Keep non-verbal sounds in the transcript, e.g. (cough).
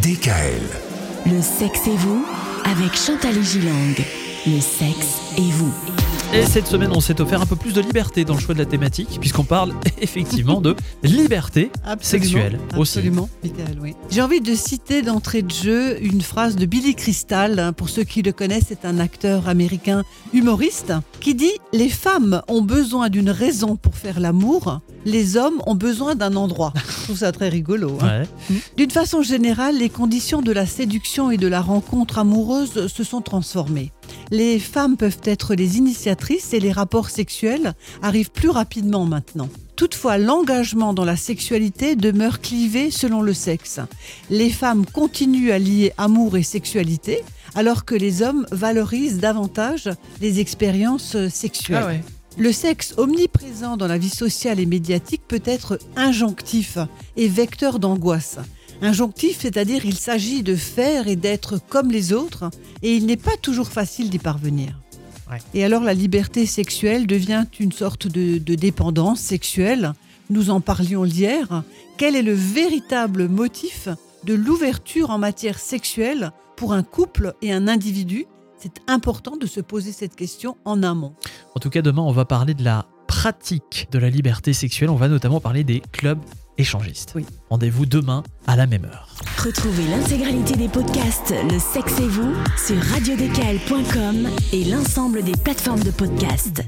DKL. Le sexe et vous avec Chantal Gilang. Le sexe et vous. Et cette semaine, on s'est offert un peu plus de liberté dans le choix de la thématique, puisqu'on parle (laughs) effectivement de liberté sexuelle aussi. Absolument, oui. J'ai envie de citer d'entrée de jeu une phrase de Billy Crystal. hein, Pour ceux qui le connaissent, c'est un acteur américain humoriste qui dit Les femmes ont besoin d'une raison pour faire l'amour, les hommes ont besoin d'un endroit. Je trouve ça très rigolo. hein. Ouais. D'une façon générale, les conditions de la séduction et de la rencontre amoureuse se sont transformées. Les femmes peuvent être les initiatrices et les rapports sexuels arrivent plus rapidement maintenant. Toutefois, l'engagement dans la sexualité demeure clivé selon le sexe. Les femmes continuent à lier amour et sexualité, alors que les hommes valorisent davantage les expériences sexuelles. Ah ouais. Le sexe omniprésent dans la vie sociale et médiatique peut être injonctif et vecteur d'angoisse. Injonctif, c'est-à-dire il s'agit de faire et d'être comme les autres, et il n'est pas toujours facile d'y parvenir. Ouais. Et alors la liberté sexuelle devient une sorte de, de dépendance sexuelle. Nous en parlions hier. Quel est le véritable motif de l'ouverture en matière sexuelle pour un couple et un individu? C'est important de se poser cette question en amont. En tout cas, demain, on va parler de la pratique de la liberté sexuelle. On va notamment parler des clubs échangistes. Oui. Rendez-vous demain à la même heure. Retrouvez l'intégralité des podcasts Le sexe et vous sur radiodécal.com et l'ensemble des plateformes de podcasts.